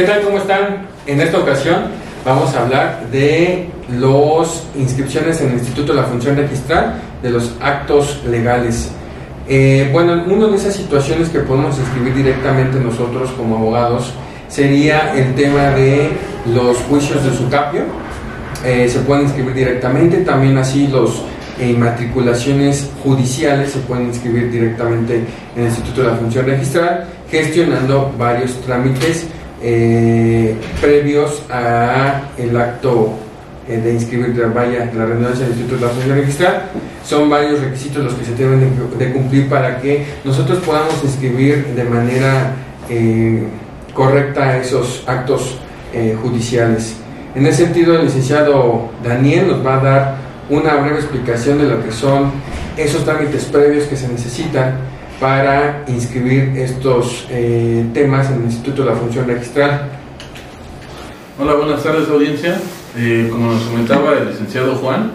¿Qué tal? ¿Cómo están? En esta ocasión vamos a hablar de las inscripciones en el Instituto de la Función Registral, de los actos legales. Eh, bueno, una de esas situaciones que podemos inscribir directamente nosotros como abogados sería el tema de los juicios de sucapio. Eh, se pueden inscribir directamente, también así los eh, matriculaciones judiciales se pueden inscribir directamente en el Instituto de la Función Registral, gestionando varios trámites eh, previos a el acto eh, de inscribir vaya la redundancia del Instituto de la Función Registral. Son varios requisitos los que se deben de, cumplir para que nosotros podamos inscribir de manera eh, correcta esos actos judiciales. En ese sentido, el licenciado Daniel nos va a dar una breve explicación de lo que son esos trámites previos que se necesitan para inscribir estos eh, temas en el Instituto de la Función Registral. Hola, buenas tardes audiencia. Eh, como nos comentaba el licenciado Juan,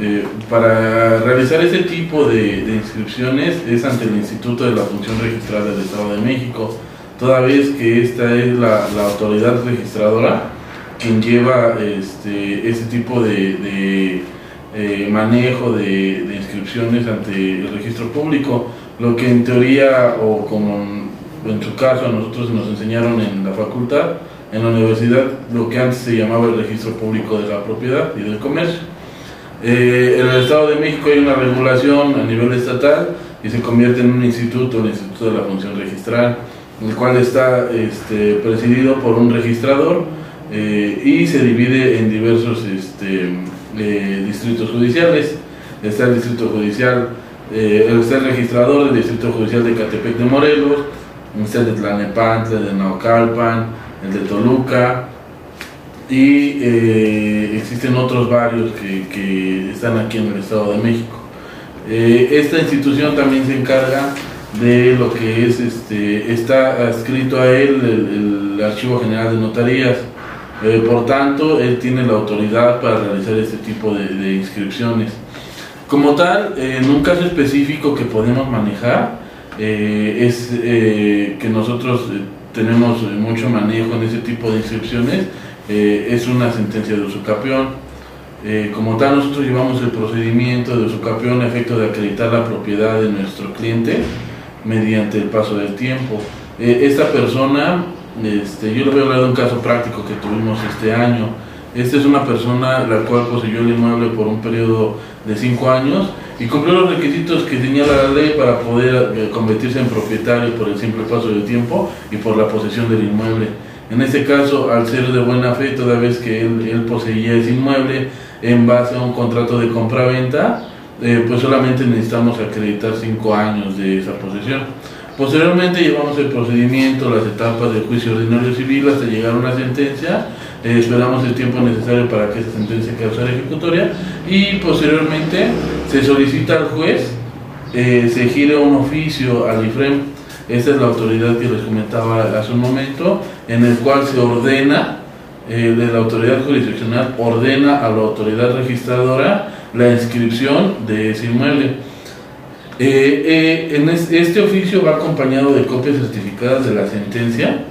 eh, para realizar ese tipo de, inscripciones es ante el Instituto de la Función Registral del Estado de México, toda vez que esta es la, autoridad registradora quien lleva este, ese tipo de, manejo de, de inscripciones ante el registro público lo que en teoría, o como en su caso a nosotros nos enseñaron en la facultad, en la universidad, lo que antes se llamaba el registro público de la propiedad y del comercio. Eh, en el Estado de México hay una regulación a nivel estatal y se convierte en un instituto, el Instituto de la Función Registral, el cual está este, presidido por un registrador eh, y se divide en diversos este, eh, distritos judiciales. Está el distrito judicial eh, el ser registrador del Distrito Judicial de Catepec de Morelos, el de Tlanepantla, de Naucalpan, el de Toluca, y eh, existen otros varios que, están aquí en el Estado de México. Eh, esta institución también se encarga de lo que es, este, está adscrito a él el, Archivo General de Notarías. por tanto, él tiene la autoridad para realizar este tipo de inscripciones. Como tal, en un caso específico que podemos manejar, eh, es eh, que nosotros eh, tenemos mucho manejo en ese tipo de inscripciones, es una sentencia de usucapión. como tal, nosotros llevamos el procedimiento de usucapión a efecto de acreditar la propiedad de nuestro cliente mediante el paso del tiempo. esta persona, este, yo le voy a hablar de un caso práctico que tuvimos este año. Esta es una persona la cual poseyó el inmueble por un periodo de 5 años y cumplió los requisitos que señala la ley para poder eh, convertirse en propietario por el simple paso del tiempo y por la posesión del inmueble. En este caso, al ser de buena fe, toda vez que él, poseía ese inmueble en base a un contrato de compra-venta, eh, pues solamente necesitamos acreditar 5 años de esa posesión. Posteriormente llevamos el procedimiento, las etapas del juicio ordinario civil hasta llegar a una sentencia. Eh, esperamos el tiempo necesario para que esta sentencia causara ejecutoria y posteriormente se solicita al juez, eh, se gire un oficio al IFREM, esta es la autoridad que les comentaba hace un momento, en el cual se ordena, eh, de la autoridad jurisdiccional ordena a la autoridad registradora la inscripción de ese inmueble eh, eh, en este oficio va acompañado de copias certificadas de la sentencia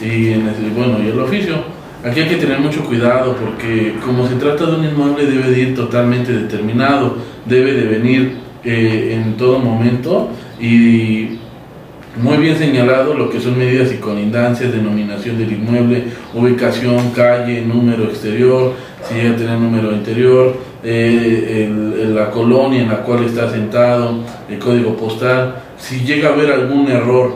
y, en bueno, y el oficio. Aquí hay que tener mucho cuidado porque como se trata de un inmueble debe de ir totalmente determinado, debe de venir eh, en todo momento y muy bien señalado lo que son medidas y colindancias, denominación del inmueble, ubicación, calle, número exterior, si llega a tener número interior, eh, la colonia en la cual está sentado, el código postal, si llega a haber algún error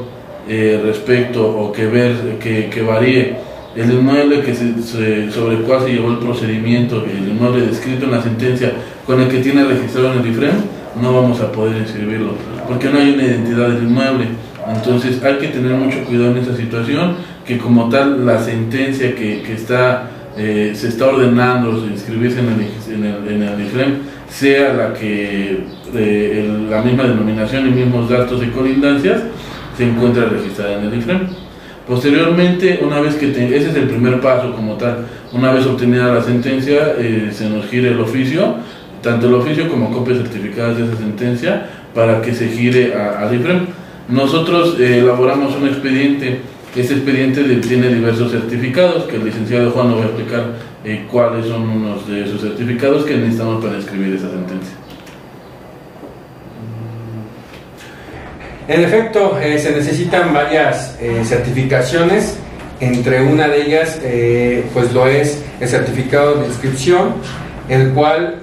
eh, respecto o que ver que, varíe el inmueble que sobre el cual se llevó el procedimiento, el inmueble descrito en la sentencia con el que tiene registrado en el IFREM, no vamos a poder inscribirlo, porque no hay una identidad del inmueble. Entonces hay que tener mucho cuidado en esa situación, que como tal la sentencia que, que está, eh, se está ordenando inscribirse en el, en el, en IFREM sea la que eh, la misma denominación y mismos datos y colindancias se encuentra registrada en el IFREM. Posteriormente, una vez que ese es el primer paso como tal, una vez obtenida la sentencia, eh, se nos gire el oficio, tanto el oficio como copias certificadas de esa sentencia, para que se gire al IFREM. Nosotros eh, elaboramos un expediente Este expediente tiene diversos certificados que el licenciado Juan nos va a explicar eh, cuáles son unos de esos certificados que necesitamos para escribir esa sentencia. En efecto, eh, se necesitan varias eh, certificaciones, entre una de ellas pues lo es el certificado de inscripción, el cual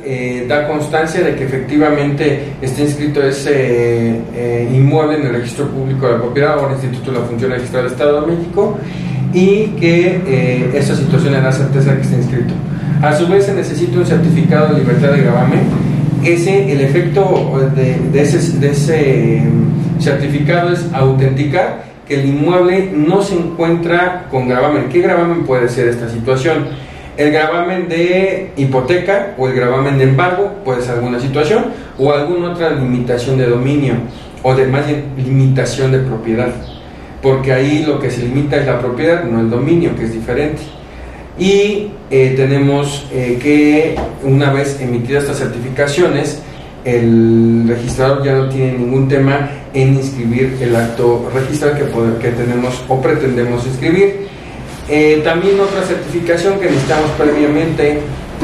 da constancia de que efectivamente está inscrito ese inmueble en el registro público de la propiedad o el Instituto de la Función Registral del Estado de México y que eh, esa situación le da certeza de que está inscrito. A su vez se necesita un certificado de libertad de gravamen. Ese, el efecto de, ese, certificado es autenticar que el inmueble no se encuentra con gravamen. ¿Qué gravamen puede ser esta situación? El gravamen de hipoteca o el gravamen de embargo puede ser alguna situación o alguna otra limitación de dominio o de más limitación de propiedad porque ahí lo que se limita es la propiedad, no el dominio, que es diferente. Y eh, tenemos eh, que una vez emitidas estas certificaciones, el registrador ya no tiene ningún tema en inscribir el acto registral que, que tenemos o pretendemos inscribir. Eh, también otra certificación que necesitamos previamente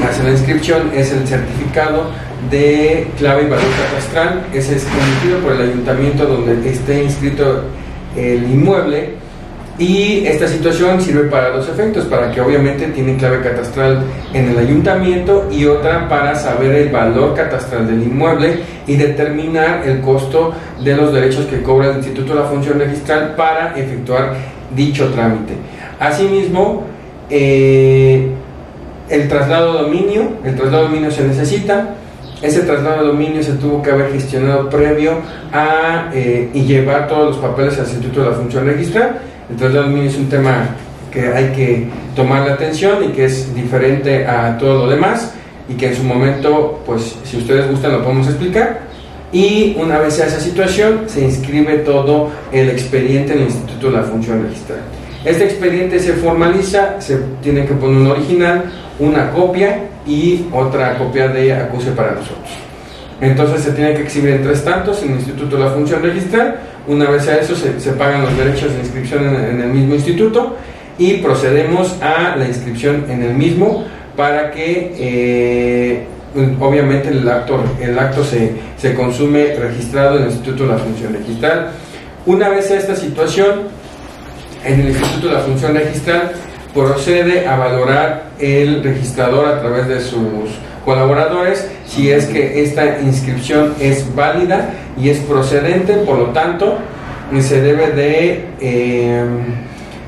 hacer la inscripción es el certificado de clave y valor catastral. Ese es emitido por el ayuntamiento donde esté inscrito el inmueble y esta situación sirve para dos efectos, para que obviamente tiene clave catastral en el ayuntamiento y otra para saber el valor catastral del inmueble y determinar el costo de los derechos que cobra el Instituto de la Función Registral para efectuar dicho trámite. Asimismo, eh, el traslado de dominio, el traslado de dominio se necesita, ese traslado de dominio se tuvo que haber gestionado previo a eh, y llevar todos los papeles al Instituto de la Función Registral. De dominio es un tema que hay que tomar la atención y que es diferente a todo lo demás y que en su momento, pues si ustedes gustan lo podemos explicar. Y una vez sea esa situación, se inscribe todo el expediente en el Instituto de la Función Registral. Este expediente se formaliza, se tiene que poner un original, una copia y otra copia de acuse para nosotros. Entonces se tiene que exhibir en tres tantos en el Instituto de la Función Registral. Una vez a eso se, pagan los derechos de inscripción en, el mismo instituto y procedemos a la inscripción en el mismo para que eh, obviamente el acto, el acto se, se consume registrado en el Instituto de la Función Registral. Una vez a esta situación, en el Instituto de la Función Registral procede a valorar el registrador a través de sus colaboradores si es que esta inscripción es válida y es procedente, por lo tanto se debe de em,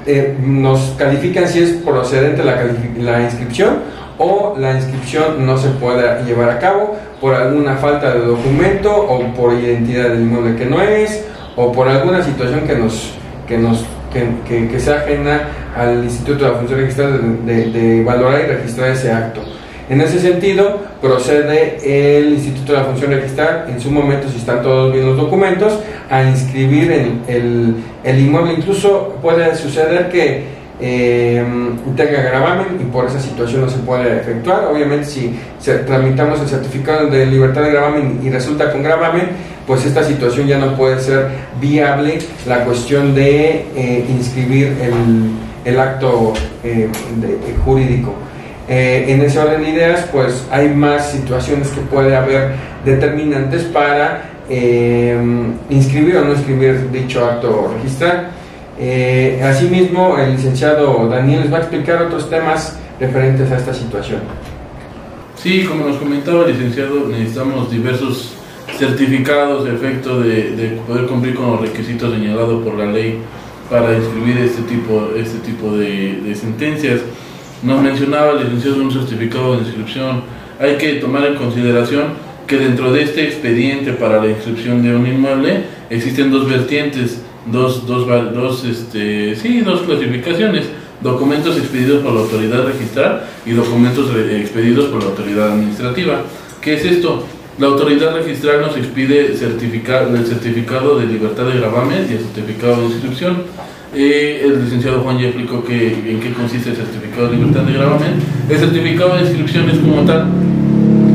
eh, nos califican si es procedente la, la inscripción o la inscripción no se puede llevar a cabo por alguna falta de documento o por identidad del inmueble que no es o por alguna situación que nos que nos que, que, sea ajena al Instituto de la Función Registral de, valorar y registrar ese acto. En ese sentido, procede el Instituto de la Función Registral, en su momento, si están todos bien los documentos, a inscribir el, el, el inmueble. Incluso puede suceder que eh, tenga gravamen y por esa situación no se puede efectuar. Obviamente si tramitamos el certificado de libertad de gravamen y resulta con gravamen, pues esta situación ya no puede ser viable la cuestión de eh, inscribir el, el acto eh, jurídico. En ese orden de ideas, pues hay más situaciones que puede haber determinantes para inscribir o no inscribir dicho acto registral. Eh, asimismo, el licenciado Daniel les va a explicar otros temas referentes a esta situación. Sí, como nos comentaba el licenciado, necesitamos diversos certificados de efecto de, poder cumplir con los requisitos señalados por la ley para inscribir este tipo, este tipo de, de sentencias. Nos mencionaba licenciado un certificado de inscripción. Hay que tomar en consideración que dentro de este expediente para la inscripción de un inmueble existen dos vertientes dos, dos, dos, este, sí, dos clasificaciones, documentos expedidos por la autoridad registral y documentos expedidos por la autoridad administrativa. ¿Qué es esto? La autoridad registral nos expide certificar, el certificado de libertad de gravamen y el certificado de inscripción. El licenciado Juan ya explicó que, en qué consiste el certificado de libertad de gravamen. El certificado de inscripción es como tal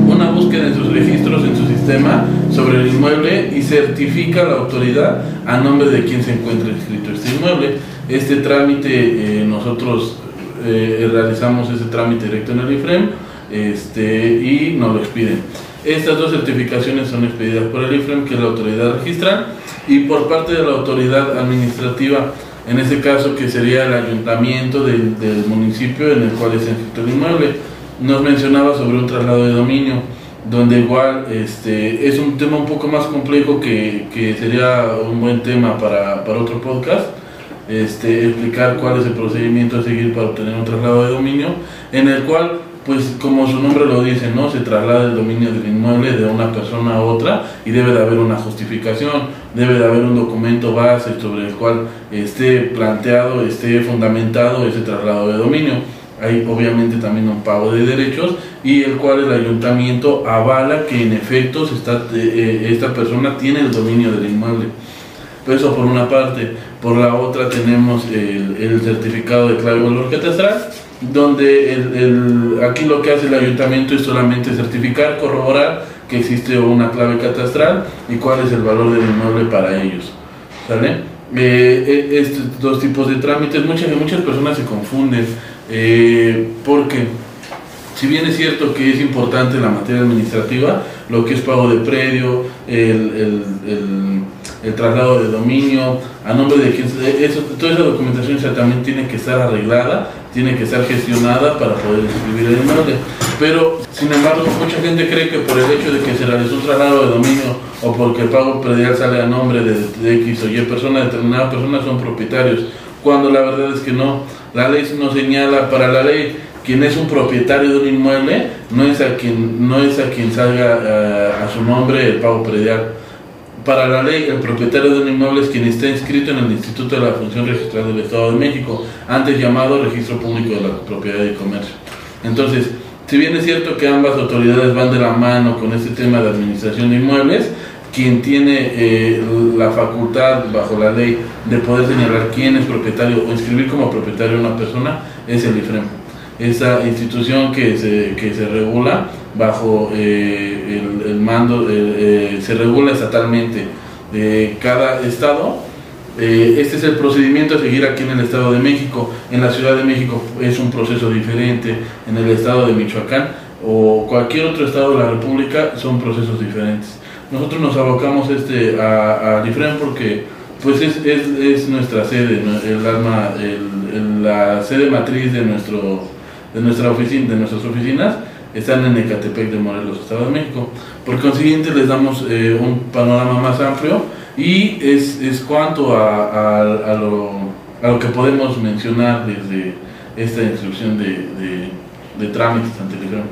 una búsqueda en sus registros, en su sistema, sobre el inmueble y certifica la autoridad a nombre de quien se encuentra inscrito este inmueble. Este trámite eh, nosotros eh, realizamos ese trámite directo en el IFREM este, y nos lo expiden. Estas dos certificaciones son expedidas por el IFREM, que es la autoridad registral, y por parte de la autoridad administrativa, en ese caso que sería el ayuntamiento del, del municipio en el cual es inscrito el inmueble. Nos mencionaba sobre un traslado de dominio, donde igual este, es un tema un poco más complejo que, que sería un buen tema para, para otro podcast. Este, explicar cuál es el procedimiento a seguir para obtener un traslado de dominio, en el cual pues como su nombre lo dice, ¿no? Se traslada el dominio del inmueble de una persona a otra y debe de haber una justificación, debe de haber un documento base sobre el cual esté planteado, esté fundamentado ese traslado de dominio. Hay obviamente también un pago de derechos y el cual el ayuntamiento avala que en efecto está, eh, esta persona tiene el dominio del inmueble. Eso por una parte. Por la otra tenemos el, el certificado de clave valor catastral donde el, aquí lo que hace el ayuntamiento es solamente certificar, corroborar que existe una clave catastral y cuál es el valor del inmueble para ellos. ¿Sale? Eh, estos dos tipos de trámites, muchas, muchas personas se confunden eh, porque si bien es cierto que es importante la materia administrativa, lo que es pago de predio, el, el, el, el traslado de dominio, a nombre de quien, eso, toda esa documentación también tiene que estar arreglada tiene que ser gestionada para poder escribir el inmueble. Pero, sin embargo, mucha gente cree que por el hecho de que se realizó un traslado de dominio o porque el pago predial sale a nombre de, X o Y persona, determinada persona son propietarios, cuando la verdad es que no. La ley no señala para la ley quien es un propietario de un inmueble no es a quien no es a quien salga uh, a su nombre el pago predial para la ley, el propietario de un inmueble es quien está inscrito en el Instituto de la Función Registral del Estado de México, antes llamado Registro Público de la Propiedad y Comercio. Entonces, si bien es cierto que ambas autoridades van de la mano con este tema de administración de inmuebles, quien tiene eh, la facultad bajo la ley de poder señalar quién es propietario o inscribir como propietario a una persona es el IFREM. Esa institución que se, que se regula bajo eh, el, mando, eh, se regula estatalmente de cada estado. Eh, este es el procedimiento a seguir aquí en el Estado de México. En la Ciudad de México es un proceso diferente. En el Estado de Michoacán o cualquier otro estado de la República son procesos diferentes. Nosotros nos abocamos este a, a porque pues es, es, es, nuestra sede, el alma, la sede matriz de nuestro de nuestra oficina, de nuestras oficinas están en Ecatepec de Morelos, Estado de México. Por consiguiente, les damos eh, un panorama más amplio y es, es cuanto a, a, lo, a, lo, que podemos mencionar desde esta instrucción de, de, trámites ante el IFREM.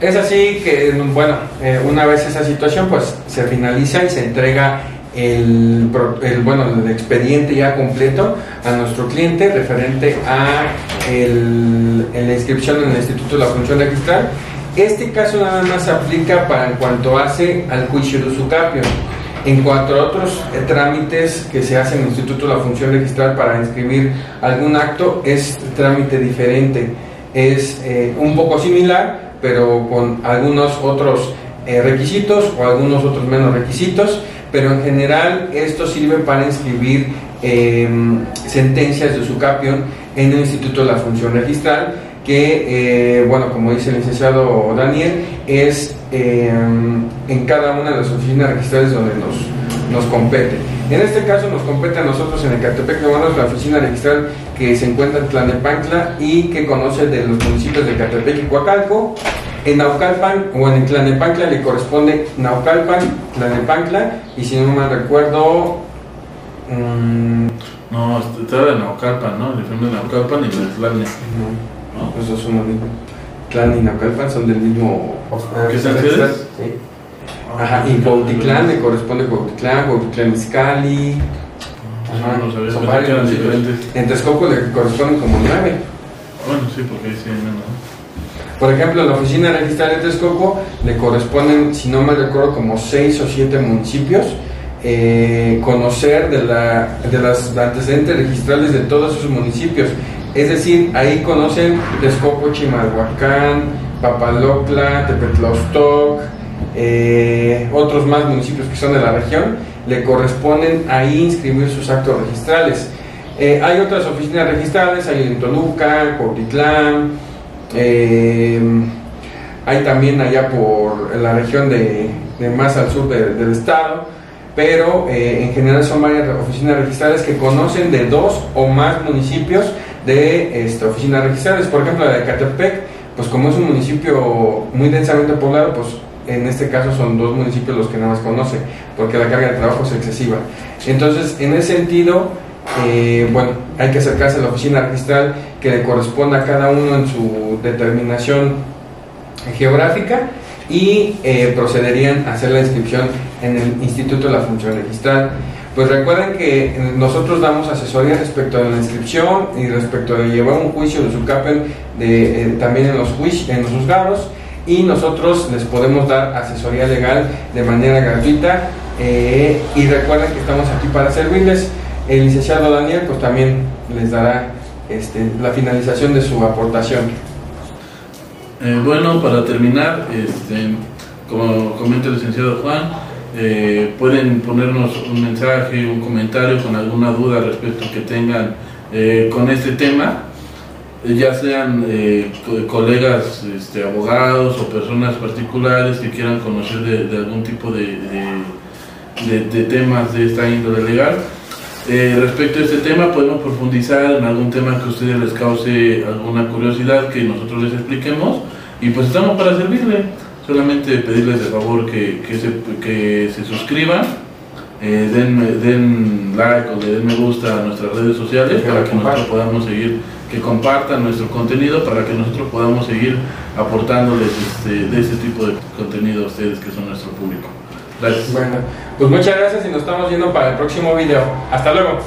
Es así que, bueno, eh, una vez esa situación, pues se finaliza y se entrega el, el, bueno, el expediente ya completo a nuestro cliente referente a el, la inscripción en el Instituto de la Función Registral. Este caso nada más aplica para en cuanto hace al su capio. En cuanto a otros eh, trámites que se hacen en el Instituto de la Función Registral para inscribir algún acto, es trámite diferente. Es eh, un poco similar, pero con algunos otros eh, requisitos o algunos otros menos requisitos pero en general esto sirve para inscribir eh, sentencias de su capión en el Instituto de la Función Registral, que, eh, bueno, como dice el licenciado Daniel, es eh, en cada una de las oficinas registrales donde nos, nos compete. En este caso nos compete a nosotros en el Catepec de Humanos, la oficina registral que se encuentra en Tlanepancla y que conoce de los municipios de Catepec y Coacalco. En Naucalpan o en Tlanepancla le corresponde Naucalpan, Tlanepancla y si no mal recuerdo... Mmm, no, estaba de Naucalpan, ¿no? El de Naucalpan y de Tlane. No, no, esos son los mismos. Tlane y Naucalpan son del mismo... ¿Qué se? Sí. Ajá, y Cuautitlán le corresponde Cuautitlán, Cuautitlán Izcalli. Ajá, no sabía, son varios. En Texcoco le corresponden como nueve. Bueno, sí, porque ahí sí hay menos. Por ejemplo, en la oficina registral de Texcoco le corresponden, si no me recuerdo, como seis o siete municipios. Eh, conocer de, la, de las antecedentes registrales de todos esos municipios. Es decir, ahí conocen Texcoco, Chimalhuacán, Papalocla, Tepetlostoc, eh, otros más municipios que son de la región, le corresponden ahí inscribir sus actos registrales. Eh, hay otras oficinas registrales, hay en Toluca, Cotitlán, eh, hay también allá por la región de, más al sur del estado, pero en general son varias oficinas registrales que conocen de dos o más municipios de este, oficinas registrales. Por ejemplo, la de Catepec, pues como es un municipio muy densamente poblado, pues en este caso son dos municipios los que nada más conocen, porque la carga de trabajo es excesiva. Entonces, en ese sentido, eh, bueno, hay que acercarse a la oficina registral que le corresponda a cada uno en su determinación geográfica y eh, procederían a hacer la inscripción en el Instituto de la Función Registral. Pues recuerden que nosotros damos asesoría respecto a la inscripción y respecto de llevar un juicio de su CAPEN de, eh, también en los, en los juzgados y nosotros les podemos dar asesoría legal de manera gratuita eh, y recuerden que estamos aquí para servirles. El licenciado Daniel pues también les dará este, la finalización de su aportación. Eh, bueno, para terminar, este, como comenta el licenciado Juan, eh, pueden ponernos un mensaje, un comentario con alguna duda respecto que tengan con este tema ya sean eh, colegas este, abogados o personas particulares que quieran conocer de, algún tipo de, de, temas de esta índole legal. Eh, respecto a este tema, podemos profundizar en algún tema que a ustedes les cause alguna curiosidad que nosotros les expliquemos y pues estamos para servirle. Solamente pedirles de favor que, que, se, que se suscriban, eh, den, den like o le den me gusta a nuestras redes sociales para que nosotros podamos seguir que compartan nuestro contenido para que nosotros podamos seguir aportándoles este, de ese tipo de contenido a ustedes que son nuestro público. Bueno, pues muchas gracias y nos estamos viendo para el próximo video. Hasta luego.